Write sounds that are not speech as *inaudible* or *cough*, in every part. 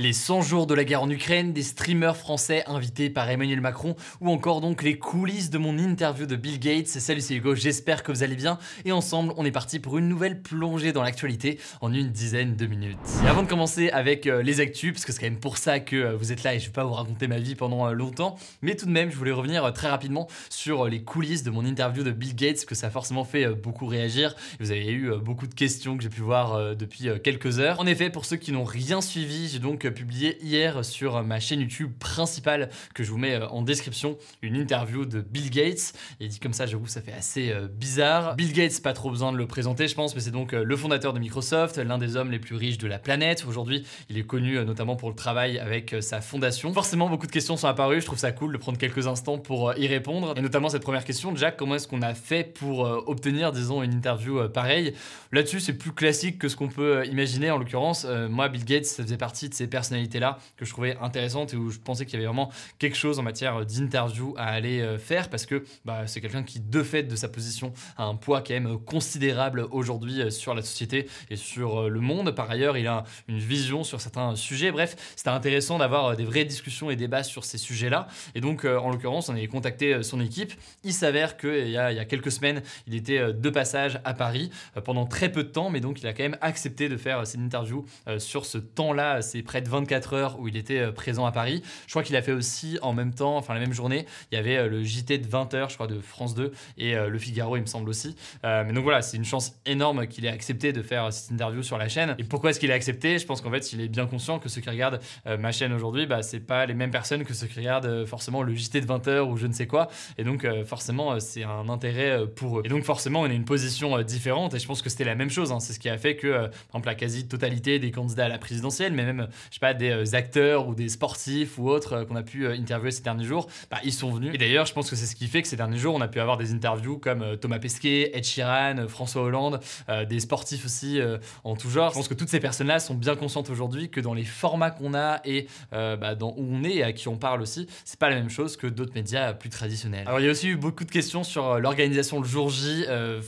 Les 100 jours de la guerre en Ukraine, des streamers français invités par Emmanuel Macron, ou encore donc les coulisses de mon interview de Bill Gates. Salut, c'est Hugo, j'espère que vous allez bien. Et ensemble, on est parti pour une nouvelle plongée dans l'actualité en une dizaine de minutes. Et avant de commencer avec euh, les actus, parce que c'est quand même pour ça que euh, vous êtes là et je vais pas vous raconter ma vie pendant euh, longtemps, mais tout de même, je voulais revenir très rapidement sur les coulisses de mon interview de Bill Gates, que ça a forcément fait beaucoup réagir. Vous avez eu beaucoup de questions que j'ai pu voir depuis quelques heures. En effet, pour ceux qui n'ont rien suivi, j'ai donc publié hier sur ma chaîne YouTube principale que je vous mets euh, en description une interview de Bill Gates. Et dit comme ça, j'avoue, ça fait assez euh, bizarre. Bill Gates, pas trop besoin de le présenter, je pense, mais c'est donc euh, le fondateur de Microsoft, l'un des hommes les plus riches de la planète. Aujourd'hui, il est connu notamment pour le travail avec sa fondation. Forcément, beaucoup de questions sont apparues. Je trouve ça cool de prendre quelques instants pour y répondre. Et notamment cette première question, Jack, comment est-ce qu'on a fait pour obtenir, disons, une interview pareille? Là-dessus, c'est plus classique que ce qu'on peut imaginer. En l'occurrence, moi, Bill Gates, ça faisait partie de ces personnalités-là que je trouvais intéressantes et où je pensais qu'il y avait vraiment quelque chose en matière d'interview à aller euh, faire parce que bah, c'est quelqu'un qui, de fait de sa position, a un poids quand même considérable aujourd'hui euh, sur la société et sur euh, le monde. Par ailleurs, il a une vision sur certains sujets. Bref, c'était intéressant d'avoir euh, des vraies discussions et débats sur ces sujets-là. Et donc, euh, en l'occurrence, on avait contacté euh, son équipe. Il s'avère qu'il y, a, y a quelques semaines, il était euh, de passage à Paris euh, pendant très peu de temps, mais donc il a quand même accepté de faire euh, cette interview euh, sur ce temps-là. C'est près de 24 heures où il était euh, présent à Paris. Je crois qu'il a fait aussi en même temps, enfin la même journée, il y avait euh, le JT de 20 heures, je crois, de France 2 et euh, le Figaro, il me semble aussi. Mais donc voilà, c'est une chance énorme qu'il ait accepté de faire cette interview sur la chaîne. Et pourquoi est-ce qu'il a accepté? Je pense qu'en fait, il est bien conscient que ceux qui regardent ma chaîne aujourd'hui, bah, c'est pas les mêmes personnes que ceux qui regardent forcément le JT de 20 heures ou je ne sais quoi. Et donc forcément, c'est un intérêt pour eux. Et donc forcément, on a une position différente. Et je pense que c'était la même chose. hein. C'est ce qui a fait que, par exemple, la quasi-totalité des candidats à la présidentielle, mais même, je pas, des euh, acteurs ou des sportifs ou autres euh, qu'on a pu euh, interviewer ces derniers jours, bah, ils sont venus. Et d'ailleurs, je pense que c'est ce qui fait que ces derniers jours, on a pu avoir des interviews comme Thomas Pesquet, Ed Sheeran, François Hollande, des sportifs aussi en tout genre. Je pense que toutes ces personnes-là sont bien conscientes aujourd'hui que dans les formats qu'on a et bah, dans où on est et à qui on parle aussi, c'est pas la même chose que d'autres médias plus traditionnels. Alors il y a aussi eu beaucoup de questions sur l'organisation le jour J.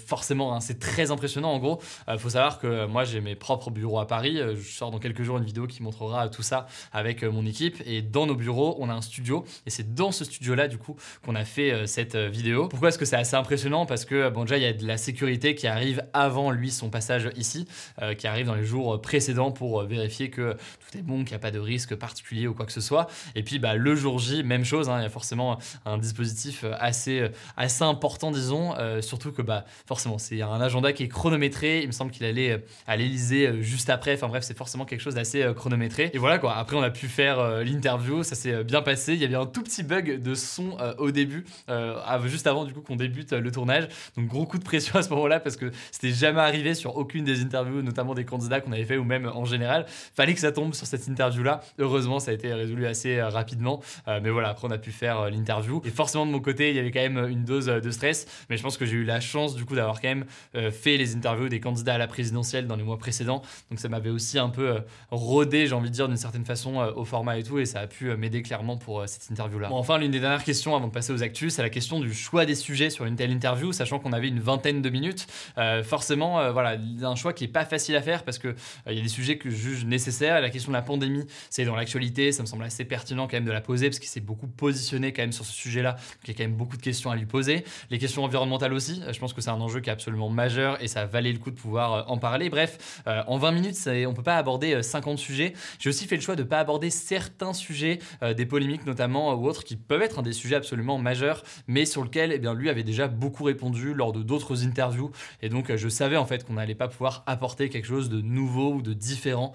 Forcément, hein, c'est très impressionnant. En gros, faut savoir que moi j'ai mes propres bureaux à Paris. Je sors dans quelques jours une vidéo qui montrera tout ça avec euh, mon équipe. Et dans nos bureaux, on a un studio. Et c'est dans ce studio-là, du coup, qu'on a fait euh, cette euh, vidéo. Pourquoi est-ce que c'est assez impressionnant? Parce que, bon, déjà, il y a de la sécurité qui arrive avant lui, son passage ici, qui arrive dans les jours précédents pour vérifier que tout est bon, qu'il n'y a pas de risque particulier ou quoi que ce soit. Et puis, bah, le jour J, même chose. hein, il y a forcément un dispositif assez, assez important, disons. surtout que, bah, forcément, c'est un agenda qui est chronométré. Il me semble qu'il allait à l'Elysée juste après. Enfin bref, c'est forcément quelque chose d'assez euh, Et voilà quoi. Après, on a pu faire euh, l'interview. Ça s'est euh, bien passé. Il y avait un tout petit bug de son euh, au début, juste avant du coup qu'on débute le tournage. Donc gros coup de pression *laughs* à ce moment-là parce que c'était jamais arrivé sur aucune des interviews, notamment des candidats qu'on avait fait ou même en général. Fallait que ça tombe sur cette interview-là. Heureusement, ça a été résolu assez rapidement. Mais voilà, après on a pu faire l'interview. Et forcément de mon côté, il y avait quand même une dose de stress. Mais je pense que j'ai eu la chance du coup d'avoir quand même fait les interviews des candidats à la présidentielle dans les mois précédents. Donc ça m'avait aussi un peu rodé, j'ai envie dire, d'une certaine façon euh, au format et tout. Et ça a pu euh, m'aider clairement pour euh, cette interview-là. Bon, enfin, l'une des dernières questions avant de passer aux actus, c'est la question du choix des sujets sur une telle interview, sachant qu'on avait une vingtaine de minutes. Forcément, voilà, un choix qui est pas facile à faire parce que il y a des sujets que je juge nécessaires. La question de la pandémie, c'est dans l'actualité, ça me semble assez pertinent quand même de la poser parce qu'il s'est beaucoup positionné quand même sur ce sujet-là. Donc il y a quand même beaucoup de questions à lui poser. Les questions environnementales aussi, je pense que c'est un enjeu qui est absolument majeur et ça valait le coup de pouvoir en parler. Bref, en 20 minutes, on peut pas aborder euh, 50 sujets. J'ai aussi fait le choix de ne pas aborder certains sujets, euh, des polémiques notamment ou autres, qui peuvent être des sujets absolument majeurs, mais sur lesquels eh bien, lui avait déjà beaucoup répondu lors de d'autres interviews. Et donc je savais en fait qu'on n'allait pas pouvoir apporter quelque chose de nouveau ou de différent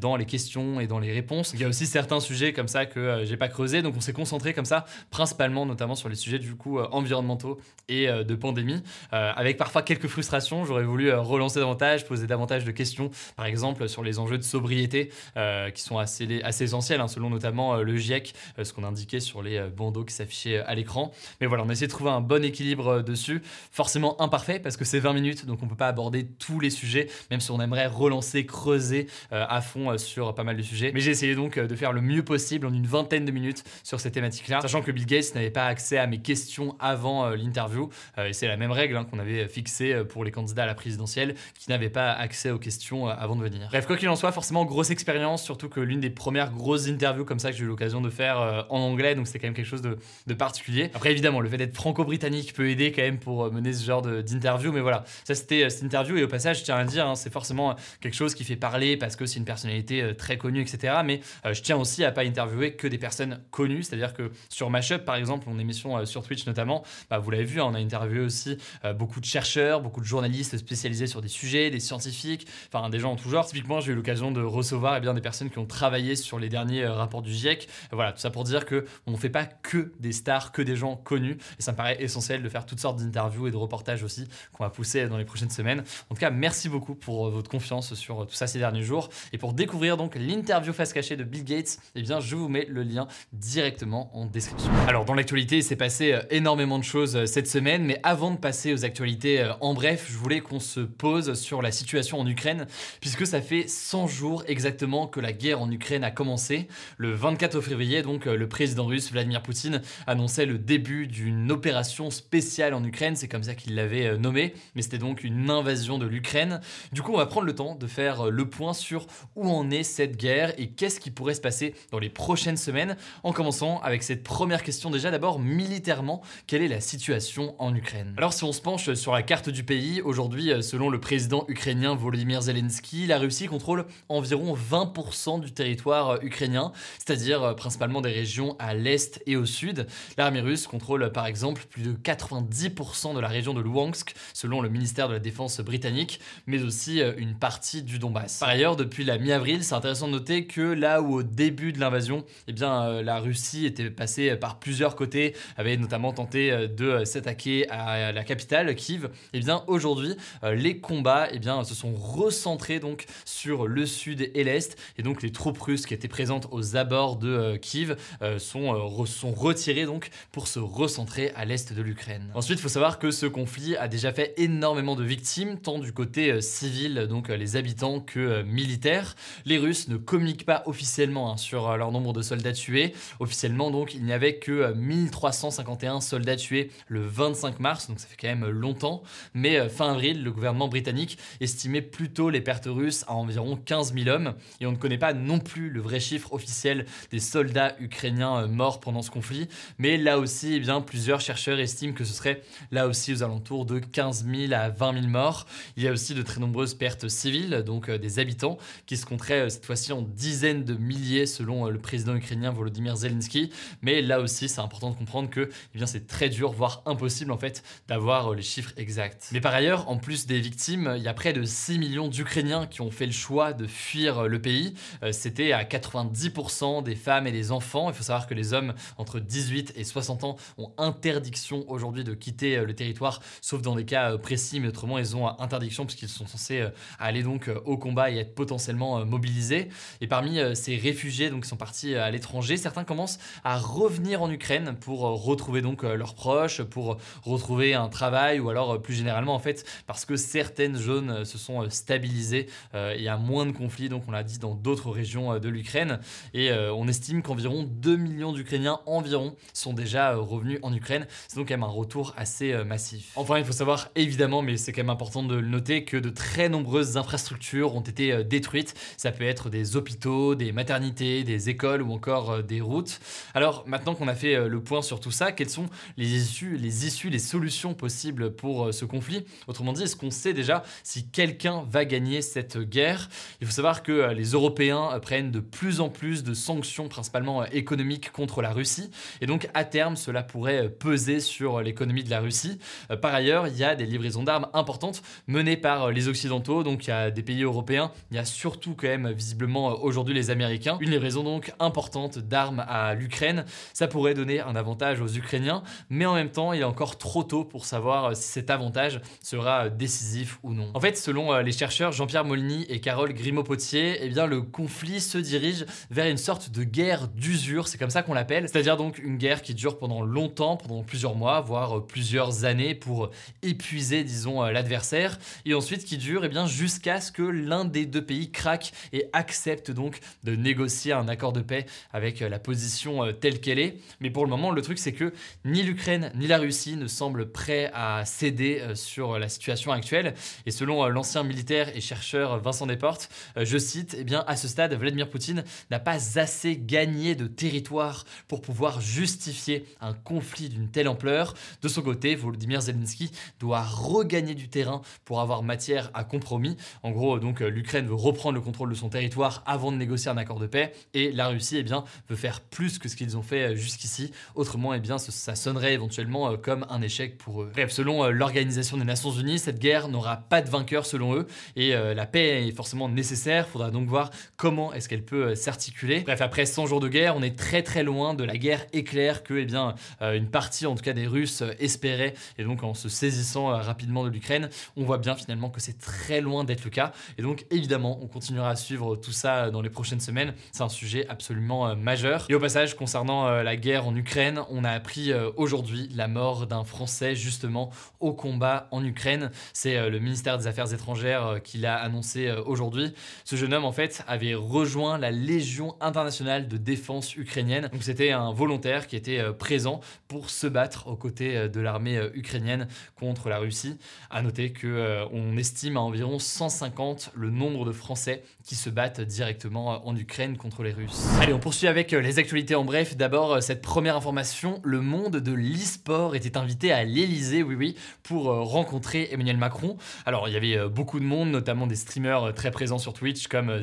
dans les questions et dans les réponses. Il y a aussi certains sujets comme ça que j'ai pas creusé, donc on s'est concentré comme ça, principalement notamment sur les sujets du coup environnementaux et de pandémie, avec parfois quelques frustrations. J'aurais voulu relancer davantage, poser davantage de questions, par exemple sur les enjeux de sobriété euh, qui sont assez, essentiels, hein, selon notamment euh, le GIEC, euh, ce qu'on indiquait sur les bandeaux qui s'affichaient à l'écran. Mais voilà, on a essayé de trouver un bon équilibre dessus, forcément imparfait parce que c'est 20 minutes, donc on peut pas aborder tous les sujets, même si on aimerait relancer, creuser à fond sur pas mal de sujets. Mais j'ai essayé donc de faire le mieux possible en une vingtaine de minutes sur ces thématiques-là, sachant que Bill Gates n'avait pas accès à mes questions avant l'interview, et c'est la même règle hein, qu'on avait fixée pour les candidats à la présidentielle qui n'avaient pas accès aux questions avant de venir. Bref, quoi qu'il en soit, forcément grosse expérience, surtout que l'une des premières grosses interviews comme ça que j'ai eu l'occasion de faire euh, en anglais, donc c'était quand même quelque chose de, particulier. Après, évidemment, le fait d'être franco-britannique peut aider quand même pour euh, mener ce genre d'interview, mais voilà, ça c'était euh, cette interview, et au passage, je tiens à dire, hein, c'est forcément quelque chose qui fait parler parce que c'est une personnalité très connue, etc. Mais je tiens aussi à pas interviewer que des personnes connues, c'est-à-dire que sur Mashup, par exemple, mon émission sur Twitch notamment, bah, vous l'avez vu, hein, on a interviewé aussi beaucoup de chercheurs, beaucoup de journalistes spécialisés sur des sujets, des scientifiques, enfin des gens en tout genre. Typiquement, j'ai eu l'occasion de recevoir eh bien, des personnes qui ont travaillé sur les derniers euh, rapports du GIEC. Voilà, tout ça pour dire que on ne fait pas que des stars, que des gens connus. Et ça me paraît essentiel de faire toutes sortes d'interviews et de reportages aussi qu'on va pousser dans les prochaines semaines. En tout cas, merci beaucoup pour euh, votre confiance sur euh, tout ça ces derniers jours. Et pour découvrir donc l'interview face cachée de Bill Gates, eh bien, je vous mets le lien directement en description. Alors, dans l'actualité, il s'est passé énormément de choses cette semaine, mais avant de passer aux actualités en bref, je voulais qu'on se pose sur la situation en Ukraine, puisque ça fait 100 jours exactement que la guerre en Ukraine a commencé. Le 24 février, donc, euh, le président russe Vladimir Poutine annonçait le début d'une opération spéciale en Ukraine, c'est comme ça qu'il l'avait euh, nommé, mais c'était donc une invasion de l'Ukraine. Du coup, on va prendre le temps de faire euh, le point sur où en est cette guerre et qu'est-ce qui pourrait se passer dans les prochaines semaines, en commençant avec cette première question déjà. D'abord militairement, quelle est la situation en Ukraine? Alors si on se penche sur la carte du pays, aujourd'hui, selon le président ukrainien Volodymyr Zelensky, la Russie contrôle environ 20% du territoire euh, ukrainien, c'est-à-dire euh, principalement des régions à l'est et au sud. L'armée russe contrôle par exemple plus de 90% de la région de Luhansk, selon le ministère de la Défense britannique, mais aussi euh, une partie du Donbass. Par ailleurs, depuis la mi-avril, c'est intéressant de noter que là où au début de l'invasion, eh bien, la Russie était passée par plusieurs côtés, avait notamment tenté de s'attaquer à la capitale, Kiev, eh bien aujourd'hui, les combats eh bien, se sont recentrés donc sur le sud et l'est. Les troupes russes qui étaient présentes aux abords de euh, Kiev euh, sont, euh, sont retirées donc pour se recentrer à l'est de l'Ukraine. Ensuite, il faut savoir que ce conflit a déjà fait énormément de victimes, tant du côté civil, donc les habitants, que militaires. Les Russes ne communiquent pas officiellement hein, sur leur nombre de soldats tués. Officiellement, donc, il n'y avait que 1351 soldats tués le 25 mars, donc ça fait quand même longtemps. Mais fin avril, le gouvernement britannique estimait plutôt les pertes russes à environ 15 000 hommes, et on ne connaît pas non plus le vrai chiffre officiel des soldats ukrainiens euh, morts pendant ce conflit, mais là aussi, eh bien, plusieurs chercheurs estiment que ce serait là aussi aux alentours de 15 000 à 20 000 morts. Il y a aussi de très nombreuses pertes civiles, donc euh, des habitants, qui se compteraient euh, cette fois-ci en dizaines de milliers selon le président ukrainien Volodymyr Zelensky, mais là aussi, c'est important de comprendre que eh c'est très dur, voire impossible en fait, d'avoir les chiffres exacts. Mais par ailleurs, en plus des victimes, il y a près de 6 millions d'Ukrainiens qui ont fait le choix de fuir le pays. Euh, c'était à 90% des femmes et des enfants. Il faut savoir que les hommes entre 18 et 60 ans ont interdiction aujourd'hui de quitter euh, le territoire, sauf dans des cas précis, mais autrement ils ont interdiction puisqu'ils sont censés aller donc au combat et être potentiellement mobilisés. Et parmi ces réfugiés donc qui sont partis à l'étranger, certains commencent à revenir en Ukraine pour retrouver donc leurs proches, pour retrouver un travail ou alors plus généralement en fait parce que certaines zones se sont stabilisées il y a moins de conflits, donc on l'a dit, dans d'autres régions euh, de l'Ukraine. Et euh, on estime qu'environ 2 millions d'Ukrainiens environ sont déjà euh, revenus en Ukraine. C'est donc quand même un retour assez massif. Enfin, il faut savoir évidemment, mais c'est quand même important de le noter, que de très nombreuses infrastructures ont été détruites. Ça peut être des hôpitaux, des maternités, des écoles ou encore des routes. Alors maintenant qu'on a fait le point sur tout ça, quelles sont les issues, les solutions possibles pour ce conflit? Autrement dit, est-ce qu'on sait déjà si quelqu'un va gagner cette guerre? Il faut savoir que les Européens Prennent de plus en plus de sanctions, principalement économiques, contre la Russie. Et donc, à terme, cela pourrait peser sur l'économie de la Russie. Par ailleurs, il y a des livraisons d'armes importantes menées par les Occidentaux. Donc, il y a des pays européens. Il y a surtout, quand même, visiblement, aujourd'hui, les Américains. Une livraison donc importante d'armes à l'Ukraine. Ça pourrait donner un avantage aux Ukrainiens. Mais en même temps, il est encore trop tôt pour savoir si cet avantage sera décisif ou non. En fait, selon les chercheurs Jean-Pierre Molny et Carole Grimaud-Potier, eh bien, le conflit se dirige vers une sorte de guerre d'usure, c'est comme ça qu'on l'appelle, c'est-à-dire donc une guerre qui dure pendant longtemps, pendant plusieurs mois, voire plusieurs années pour épuiser, disons, l'adversaire, et ensuite qui dure eh bien, jusqu'à ce que l'un des deux pays craque et accepte donc de négocier un accord de paix avec la position telle qu'elle est. Mais pour le moment, le truc c'est que ni l'Ukraine ni la Russie ne semblent prêts à céder euh, sur la situation actuelle. Et selon euh, l'ancien militaire et chercheur Vincent Desportes, euh, je cite, eh bien, à ce stade, Vladimir Poutine n'a pas assez gagné de territoire pour pouvoir justifier un conflit d'une telle ampleur. De son côté, Volodymyr Zelensky doit regagner du terrain pour avoir matière à compromis. En gros, donc, l'Ukraine veut reprendre le contrôle de son territoire avant de négocier un accord de paix et la Russie, eh bien, veut faire plus que ce qu'ils ont fait jusqu'ici. Autrement, eh bien, ça sonnerait éventuellement comme un échec pour eux. Selon l'Organisation des Nations Unies, cette guerre n'aura pas de vainqueur selon eux et euh, la paix est forcément nécessaire. Faudra donc voir comment est-ce qu'elle peut euh, s'articuler. Bref, après 100 jours de guerre, on est très très loin de la guerre éclair que eh bien, euh, une partie en tout cas des Russes espéraient et donc en se saisissant rapidement de l'Ukraine, on voit bien finalement que c'est très loin d'être le cas et donc évidemment on continuera à suivre tout ça dans les prochaines semaines. C'est un sujet absolument majeur. Et au passage, concernant la guerre en Ukraine, on a appris aujourd'hui la mort d'un Français justement au combat en Ukraine. C'est euh, le ministère des Affaires étrangères euh, qui l'a annoncé euh, aujourd'hui. Ce jeune homme, en fait, avait rejoint la Légion internationale de défense ukrainienne. Donc c'était un volontaire qui était présent pour se battre aux côtés de l'armée ukrainienne contre la Russie. À noter que on estime à environ 150 le nombre de Français qui se battent directement en Ukraine contre les Russes. Allez, on poursuit avec les actualités en bref. D'abord, cette première information, le monde de l'e-sport était invité à l'Elysée, oui oui, pour rencontrer Emmanuel Macron. Alors il y avait euh, beaucoup de monde, notamment des streamers euh, très présents sur Twitch comme euh,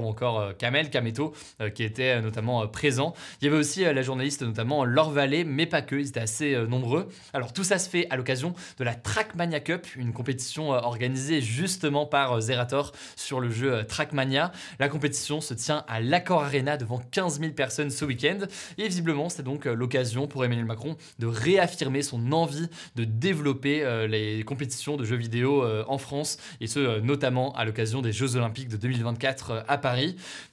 Ou encore Kamel Kameto qui étaient notamment présents. Il y avait aussi la journaliste notamment Laure Vallée, mais pas que, ils étaient assez nombreux. Alors tout ça se fait à l'occasion de la Trackmania Cup, une compétition organisée justement par Zerator sur le jeu Trackmania. La compétition se tient à l'Accor Arena devant 15 000 personnes ce week-end et visiblement c'est donc l'occasion pour Emmanuel Macron de réaffirmer son envie de développer les compétitions de jeux vidéo euh, en France, et ce euh, notamment à l'occasion des Jeux Olympiques de 2024 euh, à Paris.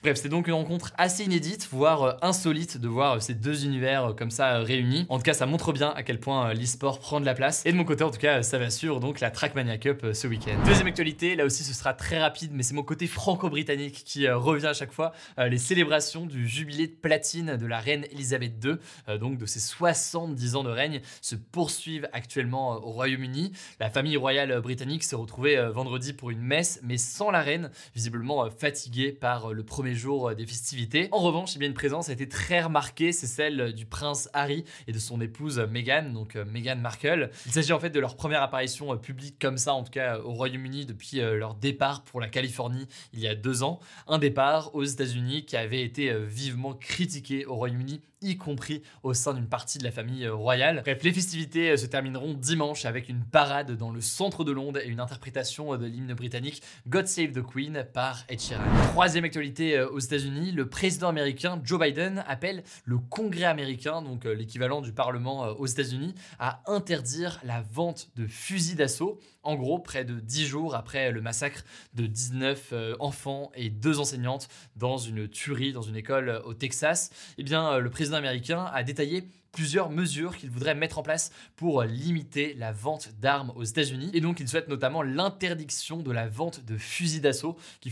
Bref, c'est donc une rencontre assez inédite, voire insolite de voir ces deux univers comme ça réunis. En tout cas, ça montre bien à quel point l'e-sport prend de la place. Et de mon côté, en tout cas, ça va suivre donc la Trackmania Cup ce week-end. Deuxième actualité, là aussi ce sera très rapide, mais c'est mon côté franco-britannique qui revient à chaque fois. les célébrations du jubilé de platine de la reine Elisabeth II, donc de ses 70 ans de règne, se poursuivent actuellement au Royaume-Uni. La famille royale britannique s'est retrouvée euh, vendredi pour une messe, mais sans la reine, visiblement euh, fatiguée par euh, le premier jour des festivités. En revanche, eh bien une présence a été très remarquée, c'est celle du prince Harry et de son épouse Meghan, donc Meghan Markle. Il s'agit en fait de leur première apparition publique comme ça, en tout cas au Royaume-Uni depuis leur départ pour la Californie il y a deux ans. Un départ aux États-Unis qui avait été vivement critiqué au Royaume-Uni y compris au sein d'une partie de la famille euh, royale. Bref, les festivités euh, se termineront dimanche avec une parade dans le centre de Londres et une interprétation euh, de l'hymne britannique God Save the Queen par Ed Sheeran. Troisième actualité aux États-Unis, le président américain Joe Biden appelle le Congrès américain, donc l'équivalent du Parlement aux États-Unis, à interdire la vente de fusils d'assaut. En gros, près de 10 jours après le massacre de 19 enfants et deux enseignantes dans une tuerie dans une école au Texas, eh bien, le président américain a détaillé plusieurs mesures qu'il voudrait mettre en place pour limiter la vente d'armes aux États-Unis. Et donc, il souhaite notamment l'interdiction de la vente de fusils d'assaut, qui,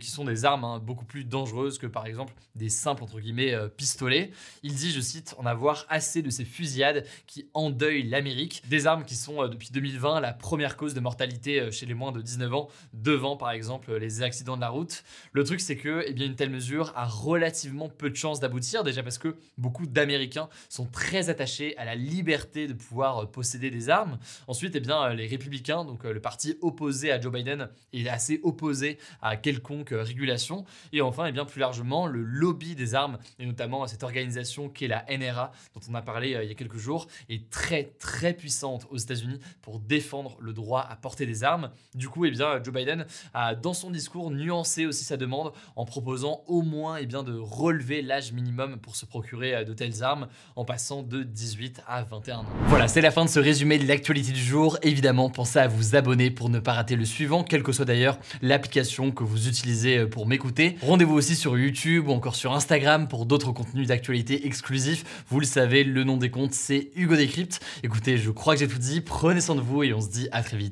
qui sont des armes hein, beaucoup plus dangereuses que par exemple des simples entre guillemets euh, pistolets. Il dit, je cite, en avoir assez de ces fusillades qui endeuillent l'Amérique. Des armes qui sont euh, depuis 2020 la première cause de mortalité euh, chez les moins de 19 ans, devant par exemple les accidents de la route. Le truc, c'est que eh bien, une telle mesure a relativement peu de chances d'aboutir, déjà parce que beaucoup d'Américains sont très attachés à la liberté de pouvoir posséder des armes. Ensuite, eh bien, les républicains, donc le parti opposé à Joe Biden, est assez opposé à quelconque régulation. Et enfin, eh bien, plus largement, le lobby des armes, et notamment cette organisation qui est la NRA, dont on a parlé il y a quelques jours, est très très puissante aux États-Unis pour défendre le droit à porter des armes. Du coup, eh bien, Joe Biden a, dans son discours, nuancé aussi sa demande en proposant au moins eh bien, de relever l'âge minimum pour se procurer euh, de telles armes en passant de 18 à 21 ans. Voilà, c'est la fin de ce résumé de l'actualité du jour. Évidemment, pensez à vous abonner pour ne pas rater le suivant, quelle que soit d'ailleurs l'application que vous utilisez euh, pour m'écouter. Rendez-vous aussi sur YouTube ou encore sur Instagram pour d'autres contenus d'actualité exclusifs. Vous le savez, le nom des comptes, c'est Hugo Décrypte. Écoutez, je crois que j'ai tout dit. Prenez soin de vous et on se dit à très vite.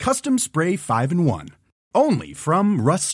Custom Spray 5 and 1. Only from Rust